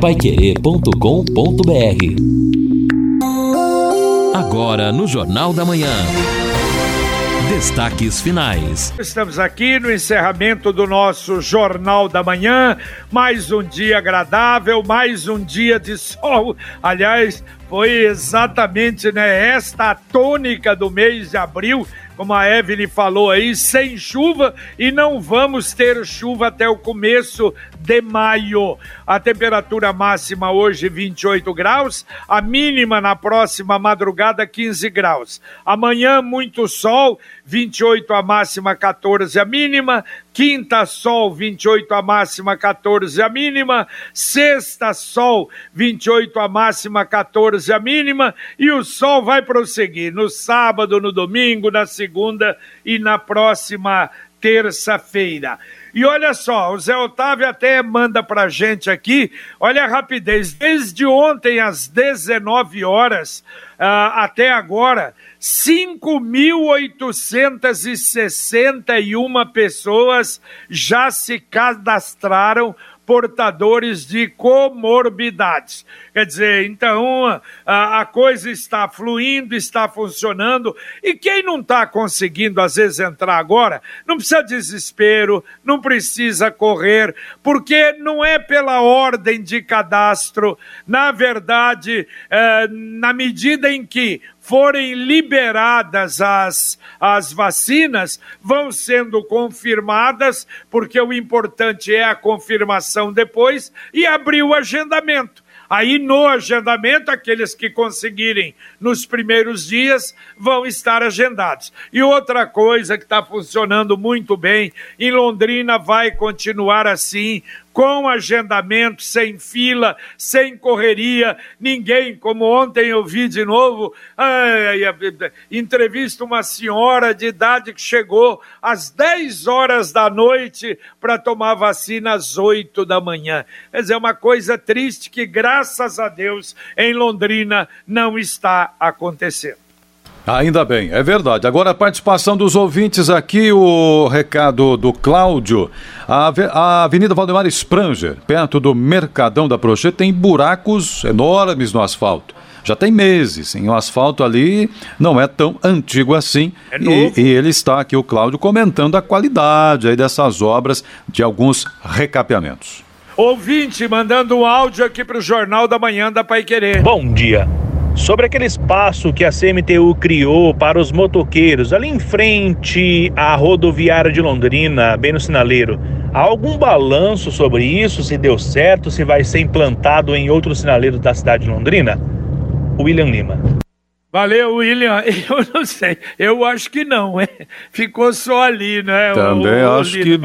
paiquerê.com.br Agora no Jornal da Manhã. Destaques finais. Estamos aqui no encerramento do nosso Jornal da Manhã. Mais um dia agradável, mais um dia de sol. Aliás, foi exatamente né, esta tônica do mês de abril como a Evelyn falou aí, sem chuva e não vamos ter chuva até o começo de maio. A temperatura máxima hoje 28 graus, a mínima na próxima madrugada 15 graus. Amanhã muito sol, 28 a máxima, 14 a mínima. Quinta, sol, 28 a máxima, 14 a mínima. Sexta, sol, 28 a máxima, 14 a mínima. E o sol vai prosseguir no sábado, no domingo, na segunda e na próxima terça-feira. E olha só, o Zé Otávio até manda pra gente aqui, olha a rapidez, desde ontem às 19 horas uh, até agora, 5.861 pessoas já se cadastraram portadores de comorbidades. Quer dizer, então a, a coisa está fluindo, está funcionando, e quem não está conseguindo, às vezes, entrar agora, não precisa desespero, não precisa correr, porque não é pela ordem de cadastro, na verdade, é, na medida em que forem liberadas as, as vacinas, vão sendo confirmadas, porque o importante é a confirmação depois, e abrir o agendamento. Aí no agendamento, aqueles que conseguirem nos primeiros dias vão estar agendados. E outra coisa que está funcionando muito bem, em Londrina vai continuar assim, com agendamento, sem fila, sem correria, ninguém, como ontem eu vi de novo, ai, entrevista uma senhora de idade que chegou às 10 horas da noite para tomar vacina às 8 da manhã. Quer dizer, é uma coisa triste que, graças a Deus, em Londrina não está acontecendo. Ainda bem, é verdade. Agora a participação dos ouvintes aqui, o recado do Cláudio. A, Avenida Valdemar Spranger, perto do Mercadão da Prochê, tem buracos enormes no asfalto. Já tem meses, hein? o asfalto ali não é tão antigo assim. É e, e, ele está aqui, o Cláudio, comentando a qualidade aí dessas obras de alguns recapeamentos. Ouvinte mandando um áudio aqui para o Jornal da Manhã da Pai Querer. Bom dia. Sobre aquele espaço que a CMTU criou para os motoqueiros, ali em frente à rodoviária de Londrina, bem no sinaleiro, há algum balanço sobre isso? Se deu certo, se vai ser implantado em outros sinaleiros da cidade de Londrina? William Lima. Valeu, William. Eu não sei. Eu acho que não, é. Ficou só ali, né? Também o, acho o que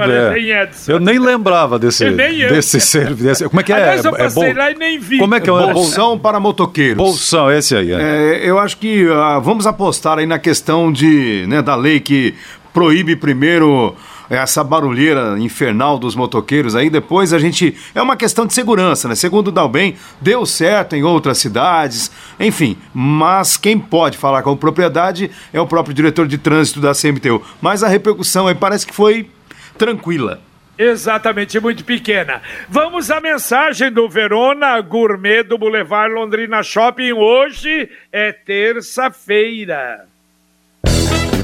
é. Eu nem lembrava desse, nem desse serviço. Como é que é? Aliás, eu é passei é lá e nem vi. Como é que é? Bolsão para motoqueiros. Bolsão, esse aí. É. é eu acho que uh, vamos apostar aí na questão de, né, da lei que proíbe primeiro essa barulheira infernal dos motoqueiros aí, depois a gente. É uma questão de segurança, né? Segundo o Dalben, deu certo em outras cidades, enfim. Mas quem pode falar com propriedade é o próprio diretor de trânsito da CMTU. Mas a repercussão aí parece que foi tranquila. Exatamente, muito pequena. Vamos à mensagem do Verona Gourmet do Boulevard Londrina Shopping. Hoje é terça-feira.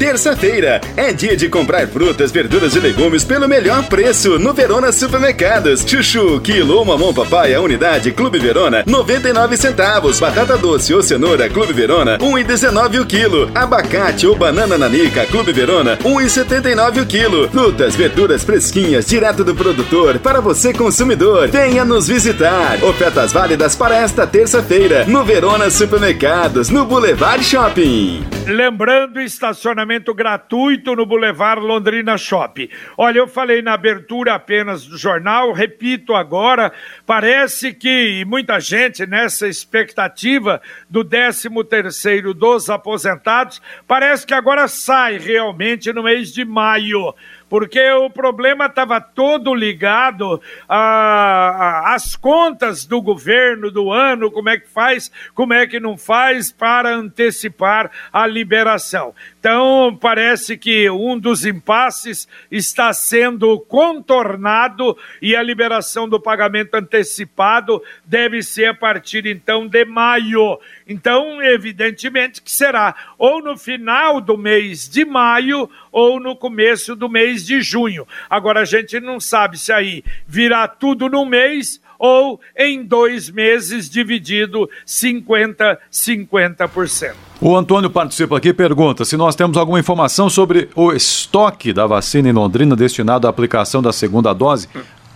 Terça-feira é dia de comprar frutas, verduras e legumes pelo melhor preço no Verona Supermercados. Chuchu, quilo, mamão papai, a unidade Clube Verona, 99 centavos. Batata doce ou cenoura Clube Verona, 1,19 o quilo. Abacate ou banana nanica Clube Verona, 1,79 o quilo. Frutas, verduras fresquinhas direto do produtor para você consumidor. Venha nos visitar. Ofertas válidas para esta terça-feira no Verona Supermercados, no Boulevard Shopping. Lembrando, estacionamento estacionamento gratuito no Boulevard Londrina Shopping. Olha, eu falei na abertura apenas do jornal, repito agora, parece que muita gente nessa expectativa do 13 terceiro dos aposentados, parece que agora sai realmente no mês de maio porque o problema estava todo ligado às contas do governo do ano, como é que faz, como é que não faz para antecipar a liberação. Então, parece que um dos impasses está sendo contornado e a liberação do pagamento antecipado deve ser a partir então de maio. Então, evidentemente que será ou no final do mês de maio ou no começo do mês de junho. Agora, a gente não sabe se aí virá tudo no mês ou em dois meses dividido 50%, 50%. O Antônio participa aqui e pergunta se nós temos alguma informação sobre o estoque da vacina em Londrina destinado à aplicação da segunda dose.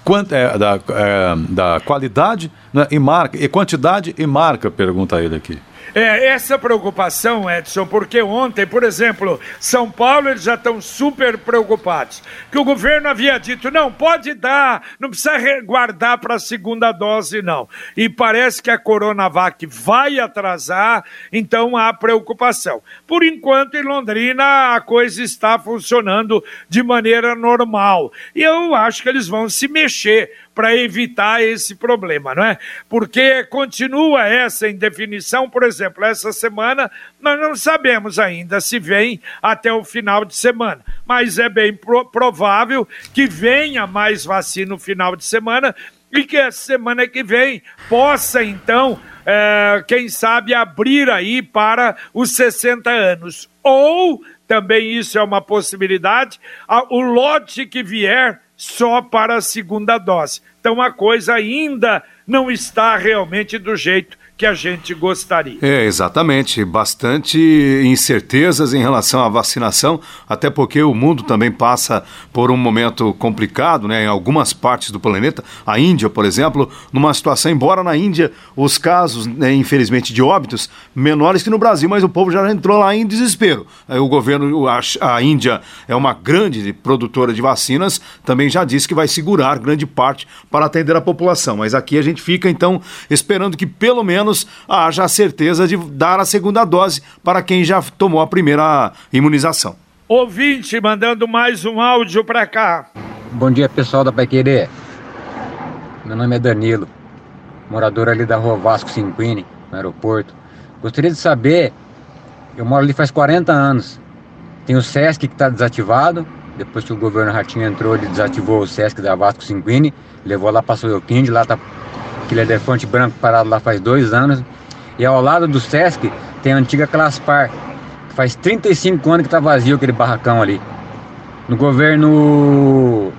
Quant, é, da, é, da qualidade né, e marca, e quantidade e marca, pergunta ele aqui. É, essa preocupação, Edson, porque ontem, por exemplo, São Paulo, eles já estão super preocupados. Que o governo havia dito, não, pode dar, não precisa guardar para a segunda dose, não. E parece que a Coronavac vai atrasar, então há preocupação. Por enquanto, em Londrina, a coisa está funcionando de maneira normal. E eu acho que eles vão se mexer para evitar esse problema, não é? Porque continua essa indefinição, por exemplo, essa semana nós não sabemos ainda se vem até o final de semana, mas é bem pro provável que venha mais vacina no final de semana e que a semana que vem possa então, é, quem sabe, abrir aí para os 60 anos. Ou, também isso é uma possibilidade, o lote que vier só para a segunda dose. Então a coisa ainda não está realmente do jeito que a gente gostaria. É, exatamente. Bastante incertezas em relação à vacinação, até porque o mundo também passa por um momento complicado, né? Em algumas partes do planeta, a Índia, por exemplo, numa situação, embora na Índia os casos, né, infelizmente, de óbitos menores que no Brasil, mas o povo já entrou lá em desespero. O governo, a Índia é uma grande produtora de vacinas, também já disse que vai segurar grande parte para atender a população. Mas aqui a gente fica, então, esperando que pelo menos menos haja a certeza de dar a segunda dose para quem já tomou a primeira imunização. Ouvinte mandando mais um áudio para cá. Bom dia, pessoal da Pai Querer. Meu nome é Danilo, morador ali da rua Vasco Cinquini, no aeroporto. Gostaria de saber, eu moro ali faz 40 anos. Tem o SESC que está desativado. Depois que o governo Ratinho entrou, ele desativou o SESC da Vasco Cinquini, levou lá para Soyoquinde, lá está aquele elefante branco parado lá faz dois anos. E ao lado do Sesc tem a antiga Claspar, que faz 35 anos que está vazio aquele barracão ali. No governo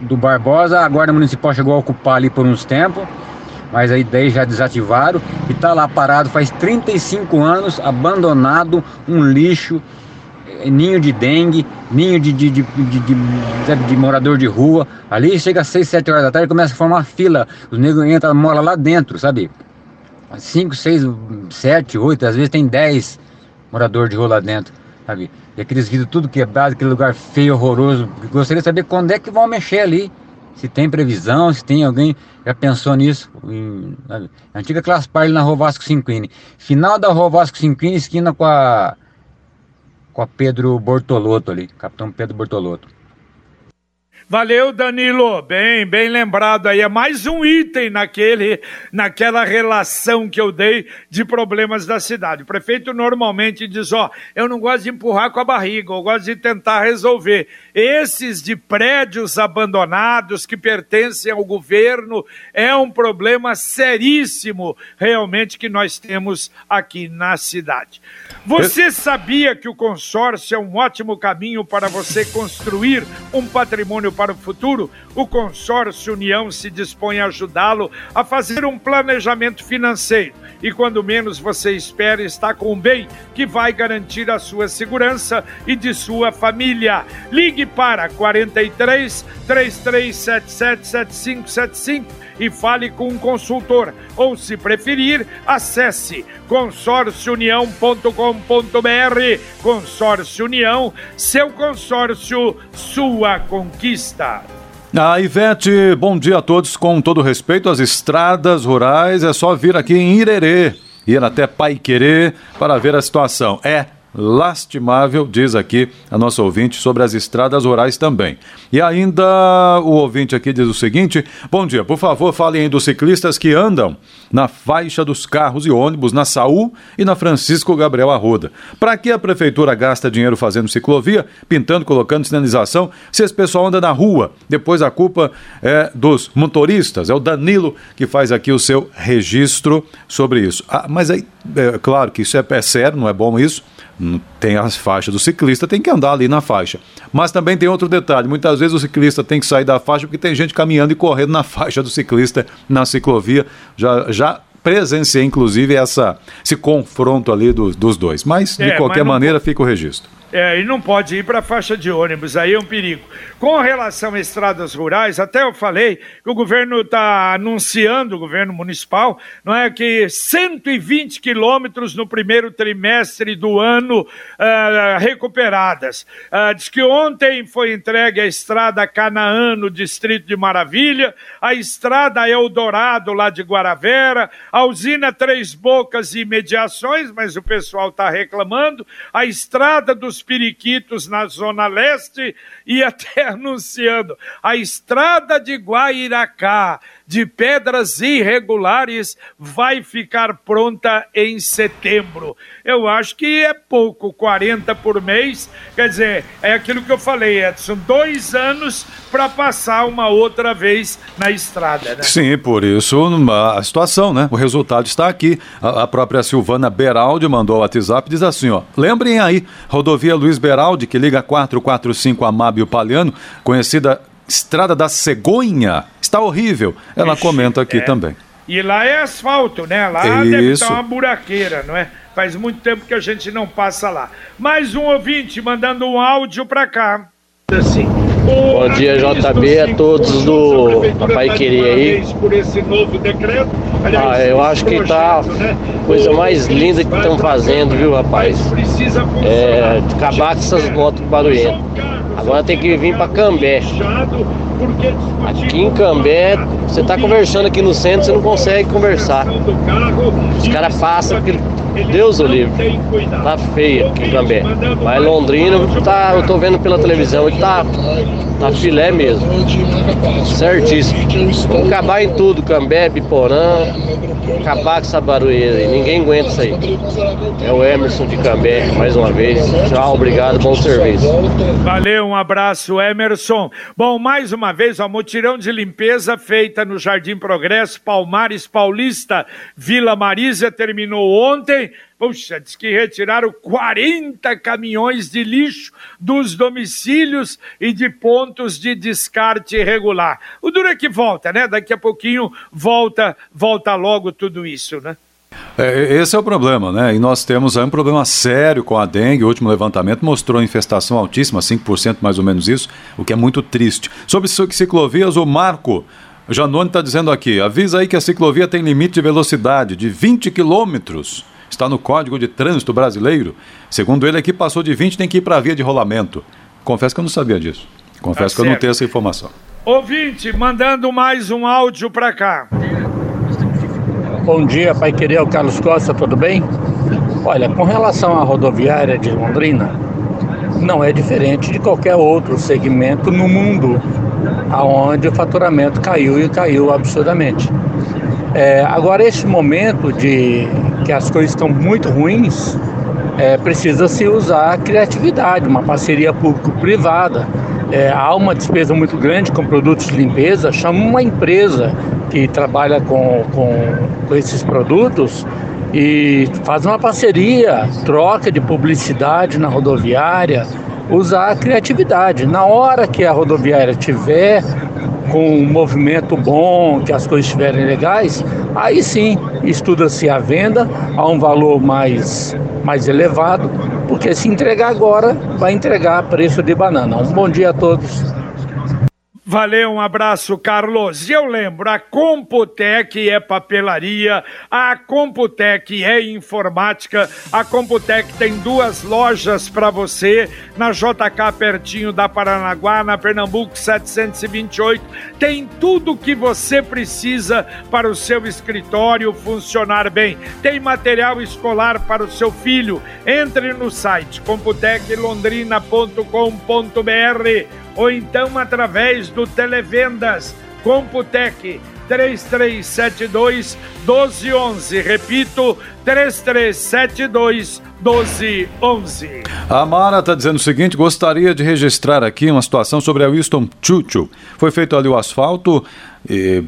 do Barbosa, a Guarda Municipal chegou a ocupar ali por uns tempos, mas aí daí já desativaram e está lá parado faz 35 anos, abandonado, um lixo ninho de dengue, ninho de, de, de, de, morador de rua. Ali chega às 6, 7 horas da tarde começa a formar fila. Os negros entram, moram lá dentro, sabe? 5, 6, 7, 8, às vezes tem 10 moradores de rua lá dentro, sabe? E aqueles vidros tudo quebrado, aquele lugar feio, horroroso. Gostaria de saber quando é que vão mexer ali. Se tem previsão, se tem alguém já pensou nisso. Em, Antiga classe par na Rua Vasco Cinquini. Final da Rua Vasco Cinquini, esquina com a com a Pedro Bortolotto ali, Capitão Pedro Bortolotto. Valeu, Danilo. Bem, bem lembrado aí. É mais um item naquele, naquela relação que eu dei de problemas da cidade. O prefeito normalmente diz: Ó, eu não gosto de empurrar com a barriga, eu gosto de tentar resolver. Esses de prédios abandonados que pertencem ao governo é um problema seríssimo, realmente, que nós temos aqui na cidade. Você sabia que o consórcio é um ótimo caminho para você construir um patrimônio para o futuro? O consórcio União se dispõe a ajudá-lo a fazer um planejamento financeiro e, quando menos você espera, está com um bem que vai garantir a sua segurança e de sua família. Ligue para 43 3377 7575 e fale com um consultor. Ou, se preferir, acesse consórciounião.com.br. Consórcio União, seu consórcio, sua conquista. A Ivete, bom dia a todos. Com todo respeito às estradas rurais, é só vir aqui em Irerê, ir até Pai Querer para ver a situação. É lastimável, diz aqui a nossa ouvinte, sobre as estradas rurais também. E ainda o ouvinte aqui diz o seguinte: Bom dia, por favor, falem dos ciclistas que andam na faixa dos carros e ônibus na Saúl e na Francisco Gabriel Arruda. Para que a prefeitura gasta dinheiro fazendo ciclovia, pintando, colocando sinalização, se esse pessoal anda na rua? Depois a culpa é dos motoristas. É o Danilo que faz aqui o seu registro sobre isso. Ah, mas aí, é claro que isso é, é sério, não é bom isso tem as faixas do ciclista, tem que andar ali na faixa. Mas também tem outro detalhe: muitas vezes o ciclista tem que sair da faixa porque tem gente caminhando e correndo na faixa do ciclista na ciclovia. Já, já presenciei, inclusive, essa, esse confronto ali do, dos dois. Mas, de é, qualquer mas maneira, fica o registro. É, e não pode ir para a faixa de ônibus, aí é um perigo. Com relação a estradas rurais, até eu falei que o governo está anunciando, o governo municipal, não é que 120 quilômetros no primeiro trimestre do ano uh, recuperadas. Uh, diz que ontem foi entregue a estrada Canaã, no distrito de Maravilha, a estrada Eldorado, lá de Guaravera, a usina Três Bocas e Mediações, mas o pessoal está reclamando, a estrada dos periquitos na Zona Leste e até anunciando. A estrada de Guairacá de pedras irregulares vai ficar pronta em setembro. Eu acho que é pouco, 40 por mês. Quer dizer, é aquilo que eu falei, Edson, dois anos para passar uma outra vez na estrada, né? Sim, por isso a situação, né? O resultado está aqui. A, a própria Silvana Beraldi mandou o WhatsApp diz assim, ó. Lembrem aí, rodovia Luiz Beraldi, que liga 445 Amábio Paliano, conhecida Estrada da Cegonha está horrível. Ela Ixi, comenta aqui é. também. E lá é asfalto, né? Lá Isso. deve estar uma buraqueira, não é? Faz muito tempo que a gente não passa lá. Mais um ouvinte mandando um áudio para cá. Assim, Bom dia, JB, a todos do Pai Querer aí. Ah, eu acho que tá a né? coisa mais linda que estão fazendo, viu, rapaz? É, acabar com essas motos barulhentas. Agora tem que vir para Cambé. Aqui em Cambé, você tá conversando aqui no centro, você não consegue conversar. Os caras passam porque Deus o livre. Tá feia aqui em Cambé. Mas Londrina, tá, eu tô vendo pela televisão, ele tá, tá filé mesmo. Certíssimo. Vamos acabar em tudo, Cambé, Biporã, acabar com essa barulheira aí. Ninguém aguenta isso aí. É o Emerson de Cambé, mais uma vez. Tchau, obrigado, bom serviço. Valeu, um abraço, Emerson. Bom, mais uma vez, ó, mutirão de limpeza feita no Jardim Progresso, Palmares Paulista, Vila Marísia, terminou ontem. Puxa, diz que retiraram 40 caminhões de lixo dos domicílios e de pontos de descarte irregular. O duro é que volta, né? Daqui a pouquinho volta, volta logo tudo isso, né? É, esse é o problema, né? E nós temos aí um problema sério com a dengue. O último levantamento mostrou infestação altíssima, 5% mais ou menos isso, o que é muito triste. Sobre ciclovias, o Marco Janone está dizendo aqui: avisa aí que a ciclovia tem limite de velocidade de 20 quilômetros. Está no Código de Trânsito Brasileiro. Segundo ele, aqui passou de 20, tem que ir para a via de rolamento. Confesso que eu não sabia disso. Confesso tá que eu não tenho essa informação. Ouvinte, mandando mais um áudio para cá. Bom dia, Pai Querer, o Carlos Costa, tudo bem? Olha, com relação à rodoviária de Londrina, não é diferente de qualquer outro segmento no mundo aonde o faturamento caiu e caiu absurdamente. É, agora, esse momento de que as coisas estão muito ruins, é, precisa se usar a criatividade, uma parceria público-privada. É, há uma despesa muito grande com produtos de limpeza, chama uma empresa que trabalha com, com, com esses produtos e faz uma parceria, troca de publicidade na rodoviária, usar a criatividade. Na hora que a rodoviária tiver com um movimento bom, que as coisas estiverem legais, aí sim estuda-se a venda a um valor mais, mais elevado, porque se entregar agora, vai entregar a preço de banana. Um bom dia a todos. Valeu, um abraço, Carlos. E eu lembro, a Computec é papelaria, a Computec é informática, a Computec tem duas lojas para você, na JK pertinho da Paranaguá, na Pernambuco 728. Tem tudo que você precisa para o seu escritório funcionar bem. Tem material escolar para o seu filho. Entre no site computeclondrina.com.br ou então através do Televendas Computec 3372 1211. Repito, 3372 1211. A Mara está dizendo o seguinte: gostaria de registrar aqui uma situação sobre a Winston Churchill. Foi feito ali o asfalto, e,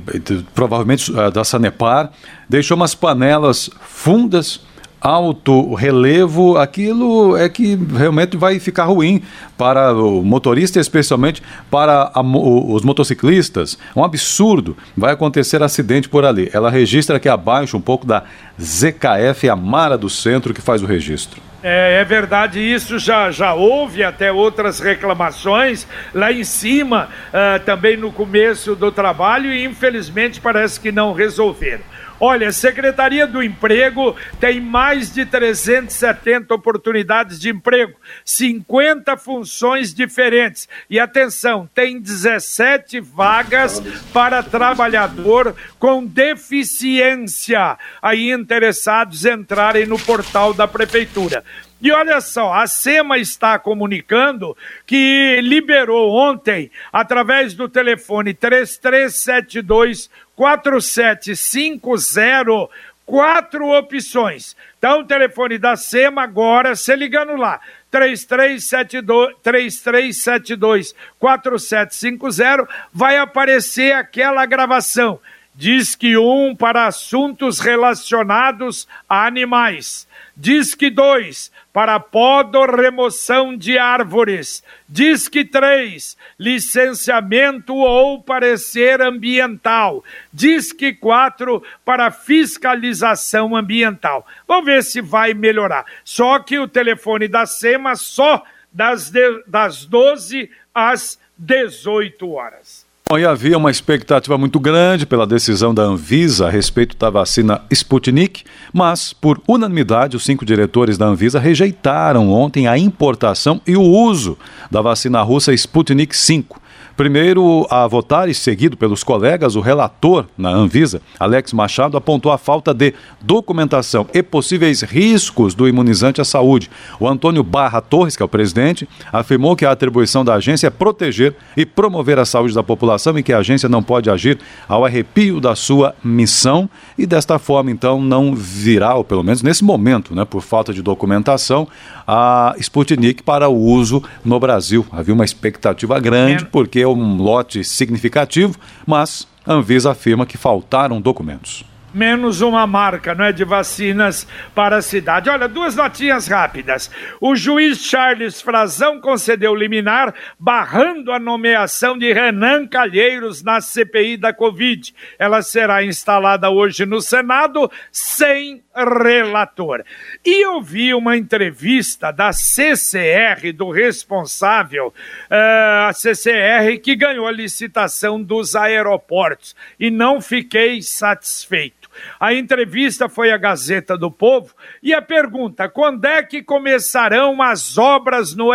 provavelmente eh, da Sanepar, deixou umas panelas fundas alto relevo, aquilo é que realmente vai ficar ruim para o motorista, especialmente para a, os motociclistas. Um absurdo. Vai acontecer acidente por ali. Ela registra aqui abaixo um pouco da ZKF, a Mara do Centro, que faz o registro. É, é, verdade, isso já, já houve até outras reclamações lá em cima, uh, também no começo do trabalho, e infelizmente parece que não resolveram. Olha, Secretaria do Emprego tem mais de 370 oportunidades de emprego, 50 funções diferentes. E atenção, tem 17 vagas para trabalhador com deficiência. Aí interessados entrarem no portal da prefeitura. E olha só, a SEMA está comunicando que liberou ontem, através do telefone 3372 4750, quatro opções. Então, o telefone da SEMA agora, se ligando lá, 3372, 3372 4750, vai aparecer aquela gravação. Diz que um para assuntos relacionados a animais. Diz que dois para podo remoção de árvores. Diz que três, licenciamento ou parecer ambiental. Diz que quatro, para fiscalização ambiental. Vamos ver se vai melhorar. Só que o telefone da SEMA só das, de, das 12 às 18 horas. Bom, e havia uma expectativa muito grande pela decisão da Anvisa a respeito da vacina Sputnik, mas, por unanimidade, os cinco diretores da Anvisa rejeitaram ontem a importação e o uso da vacina russa Sputnik 5. Primeiro a votar e seguido pelos colegas, o relator na Anvisa, Alex Machado, apontou a falta de documentação e possíveis riscos do imunizante à saúde. O Antônio Barra Torres, que é o presidente, afirmou que a atribuição da agência é proteger e promover a saúde da população e que a agência não pode agir ao arrepio da sua missão e desta forma, então, não virá, ou pelo menos nesse momento, né, por falta de documentação, a Sputnik para o uso no Brasil. Havia uma expectativa grande, porque é um lote significativo, mas a Anvisa afirma que faltaram documentos menos uma marca, não é, de vacinas para a cidade. Olha, duas notinhas rápidas. O juiz Charles Frazão concedeu liminar barrando a nomeação de Renan Calheiros na CPI da Covid. Ela será instalada hoje no Senado sem relator. E eu vi uma entrevista da CCR, do responsável, uh, a CCR que ganhou a licitação dos aeroportos, e não fiquei satisfeito. A entrevista foi à Gazeta do Povo e a pergunta: quando é que começarão as obras no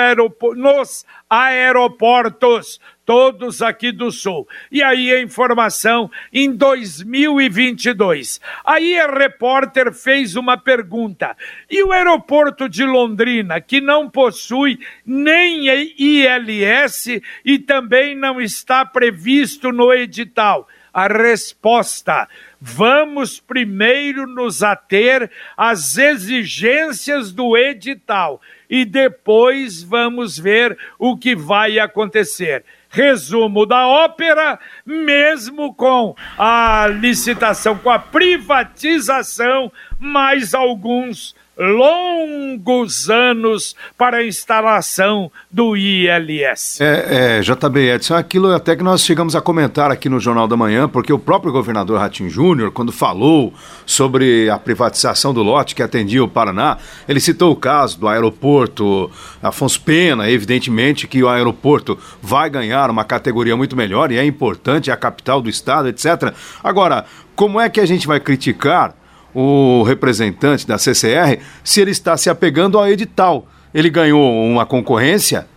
nos aeroportos? todos aqui do Sul. E aí a informação em 2022. Aí a repórter fez uma pergunta: e o aeroporto de Londrina, que não possui nem ILS e também não está previsto no edital? A resposta: vamos primeiro nos ater às exigências do edital e depois vamos ver o que vai acontecer. Resumo da ópera, mesmo com a licitação, com a privatização, mais alguns longos anos para a instalação do ILS. É, é, JB Edson, aquilo até que nós chegamos a comentar aqui no Jornal da Manhã, porque o próprio governador Ratinho Júnior, quando falou sobre a privatização do lote que atendia o Paraná, ele citou o caso do aeroporto Afonso Pena, evidentemente que o aeroporto vai ganhar uma categoria muito melhor e é importante, é a capital do estado, etc. Agora, como é que a gente vai criticar o representante da CCR se ele está se apegando ao edital? Ele ganhou uma concorrência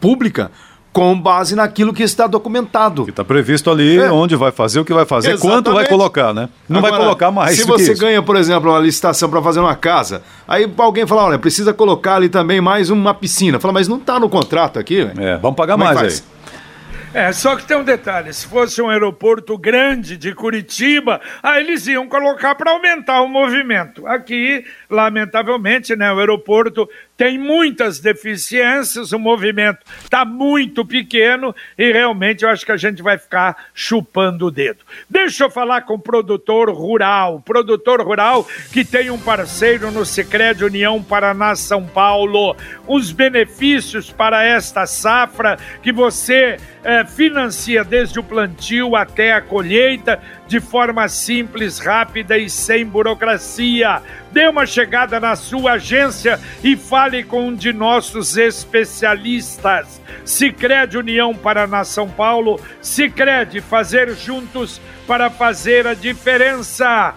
pública com base naquilo que está documentado. Está previsto ali é. onde vai fazer, o que vai fazer, Exatamente. quanto vai colocar, né? Não Agora, vai colocar mais. Se você ganha, por exemplo, uma licitação para fazer uma casa, aí alguém fala, olha, precisa colocar ali também mais uma piscina. Fala, mas não está no contrato aqui. É, vamos pagar Como é mais aí. É, só que tem um detalhe: se fosse um aeroporto grande de Curitiba, aí eles iam colocar para aumentar o movimento. Aqui, lamentavelmente, né, o aeroporto tem muitas deficiências, o movimento está muito pequeno e realmente eu acho que a gente vai ficar chupando o dedo. Deixa eu falar com o produtor rural, produtor rural que tem um parceiro no Sicredi União Paraná São Paulo, os benefícios para esta safra que você é, financia desde o plantio até a colheita de forma simples, rápida e sem burocracia. Dê uma chegada na sua agência e fale com um de nossos especialistas. Sicredi União Paraná São Paulo, Sicredi fazer juntos para fazer a diferença.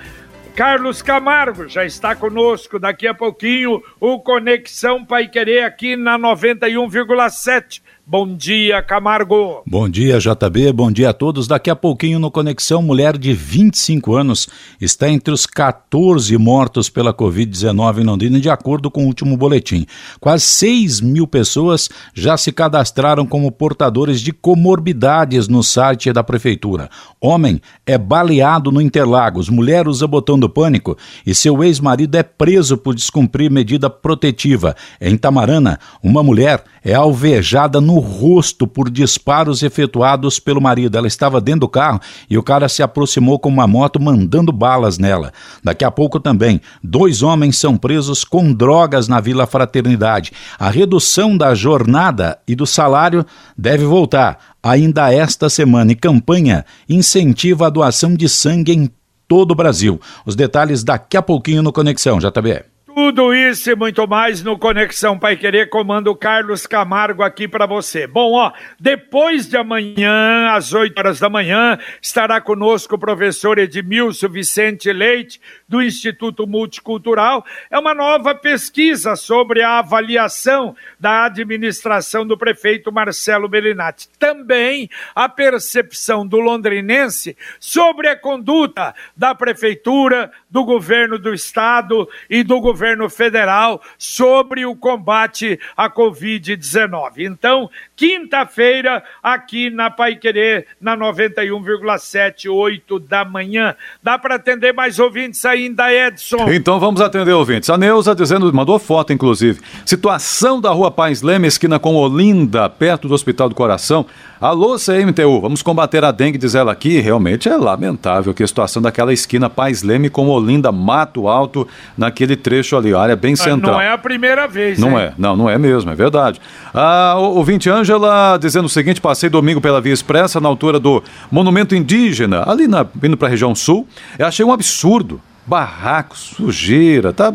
Carlos Camargo já está conosco daqui a pouquinho, o Conexão Pai Querer aqui na 91,7. Bom dia, Camargo. Bom dia, JB. Bom dia a todos. Daqui a pouquinho no Conexão, mulher de 25 anos está entre os 14 mortos pela Covid-19 em Londrina, de acordo com o último boletim. Quase 6 mil pessoas já se cadastraram como portadores de comorbidades no site da Prefeitura. Homem é baleado no Interlagos, mulher usa botão do pânico e seu ex-marido é preso por descumprir medida protetiva. Em Tamarana, uma mulher é alvejada no rosto por disparos efetuados pelo marido. Ela estava dentro do carro e o cara se aproximou com uma moto mandando balas nela. Daqui a pouco também, dois homens são presos com drogas na Vila Fraternidade. A redução da jornada e do salário deve voltar ainda esta semana e campanha incentiva a doação de sangue em todo o Brasil. Os detalhes daqui a pouquinho no Conexão, JB. Tudo isso e muito mais no Conexão Pai Querer, comando Carlos Camargo aqui para você. Bom, ó, depois de amanhã, às 8 horas da manhã, estará conosco o professor Edmilson Vicente Leite, do Instituto Multicultural. É uma nova pesquisa sobre a avaliação da administração do prefeito Marcelo Bellinati. Também a percepção do londrinense sobre a conduta da prefeitura, do governo do estado e do governo governo federal sobre o combate à Covid-19. Então, quinta-feira, aqui na Pai Querer, na 91,7, 8 da manhã. Dá para atender mais ouvintes ainda, Edson? Então vamos atender ouvintes. A Neuza dizendo, mandou foto, inclusive. Situação da rua Paz Leme, esquina com Olinda, perto do Hospital do Coração. Alô, CMTU, vamos combater a dengue, diz ela aqui. Realmente é lamentável que a situação daquela esquina Paz Leme com Olinda, Mato Alto, naquele trecho ali, área bem central. Não é a primeira vez, Não hein? é, não, não é mesmo, é verdade. Ah, ouvinte Ângela dizendo o seguinte: passei domingo pela Via Expressa, na altura do Monumento Indígena, ali na, indo para a região sul. Eu achei um absurdo barracos, sujeira, tá?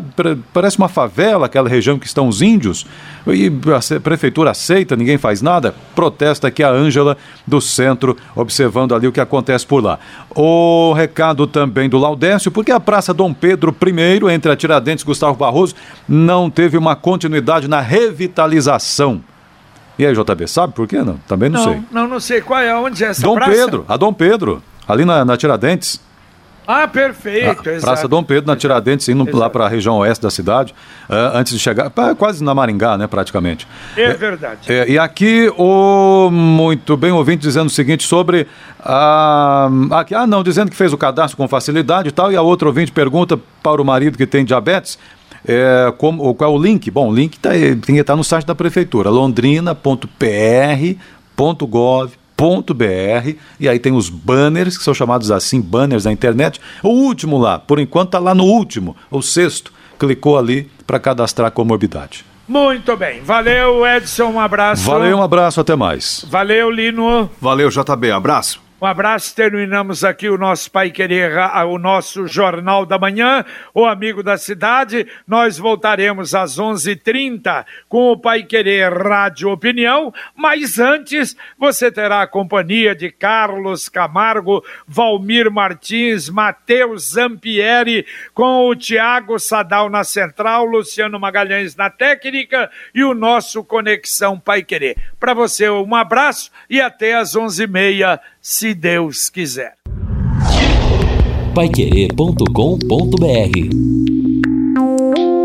Parece uma favela, aquela região que estão os índios. E a prefeitura aceita, ninguém faz nada. Protesta aqui a Ângela do centro, observando ali o que acontece por lá. O recado também do Laudécio, porque a Praça Dom Pedro I, entre a Tiradentes e Gustavo Barroso, não teve uma continuidade na revitalização. E aí, JB, sabe por quê? Não, também não, não sei. Não, não sei. Qual é? Onde é essa Dom praça? Pedro, a Dom Pedro, ali na, na Tiradentes. Ah, perfeito. A Praça Dom Pedro, na Tiradentes, indo exato. lá para a região oeste da cidade, uh, antes de chegar, quase na Maringá, né, praticamente. É, é verdade. É, e aqui, o muito bem ouvinte dizendo o seguinte sobre. a aqui, ah, não, dizendo que fez o cadastro com facilidade e tal, e a outra ouvinte pergunta para o marido que tem diabetes. É, como, qual é o link? Bom, o link tá, tem que estar no site da prefeitura, londrina.pr.gov.br br e aí tem os banners, que são chamados assim, banners na internet. O último lá, por enquanto está lá no último, o sexto, clicou ali para cadastrar comorbidade. Muito bem. Valeu, Edson. Um abraço. Valeu, um abraço, até mais. Valeu, Lino. Valeu, JB. Abraço. Um abraço, terminamos aqui o nosso Pai Querer, o nosso Jornal da Manhã, o Amigo da Cidade. Nós voltaremos às 11:30 h 30 com o Pai Querer Rádio Opinião, mas antes você terá a companhia de Carlos Camargo, Valmir Martins, Matheus Zampieri, com o Tiago Sadal na central, Luciano Magalhães na técnica e o nosso Conexão Pai Querer. Para você, um abraço e até às 11:30 se Deus quiser. Paiquerê.com.br